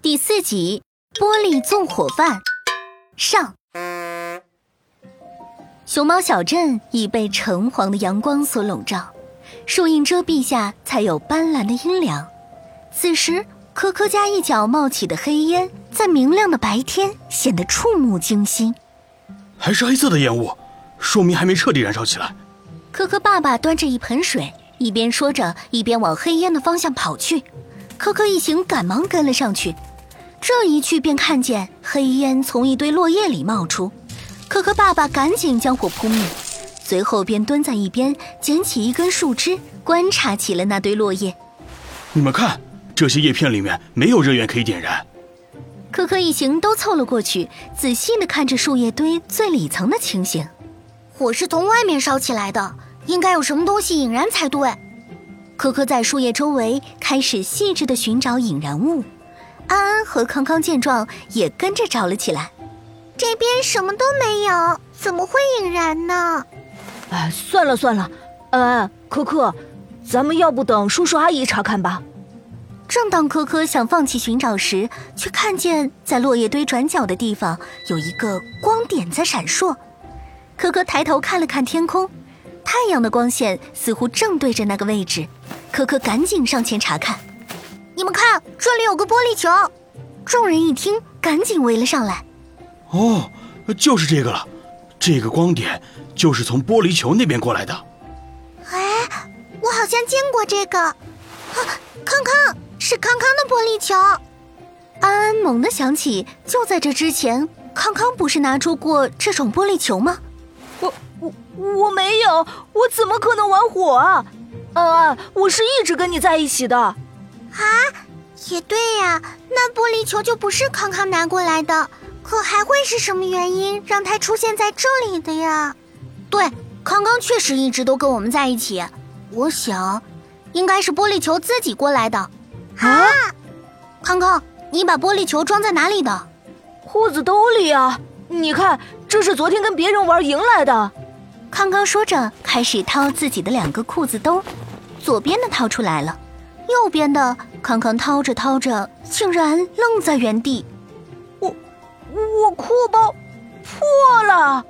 第四集《玻璃纵火犯》上，熊猫小镇已被橙黄的阳光所笼罩，树荫遮蔽下才有斑斓的阴凉。此时，科科家一角冒起的黑烟，在明亮的白天显得触目惊心。还是黑色的烟雾，说明还没彻底燃烧起来。科科爸爸端着一盆水，一边说着，一边往黑烟的方向跑去。科科一行赶忙跟了上去。这一去，便看见黑烟从一堆落叶里冒出。可可爸爸赶紧将火扑灭，随后便蹲在一边捡起一根树枝，观察起了那堆落叶。你们看，这些叶片里面没有热源可以点燃。可可一行都凑了过去，仔细的看着树叶堆最里层的情形。火是从外面烧起来的，应该有什么东西引燃才对。科科在树叶周围开始细致的寻找引燃物。安安和康康见状，也跟着找了起来。这边什么都没有，怎么会引燃呢？哎，算了算了，安安、可可，咱们要不等叔叔阿姨查看吧。正当科科想放弃寻找时，却看见在落叶堆转角的地方有一个光点在闪烁。科科抬头看了看天空，太阳的光线似乎正对着那个位置。科科赶紧上前查看。你们看，这里有个玻璃球。众人一听，赶紧围了上来。哦，就是这个了，这个光点就是从玻璃球那边过来的。哎，我好像见过这个。啊，康康，是康康的玻璃球。安安猛地想起，就在这之前，康康不是拿出过这种玻璃球吗？我我我没有，我怎么可能玩火啊？安安，我是一直跟你在一起的。啊，也对呀，那玻璃球就不是康康拿过来的，可还会是什么原因让它出现在这里的呀？对，康康确实一直都跟我们在一起，我想，应该是玻璃球自己过来的。啊，康康，你把玻璃球装在哪里的？裤子兜里啊！你看，这是昨天跟别人玩赢来的。康康说着，开始掏自己的两个裤子兜，左边的掏出来了。右边的康康掏着掏着，竟然愣在原地。我我裤包破了！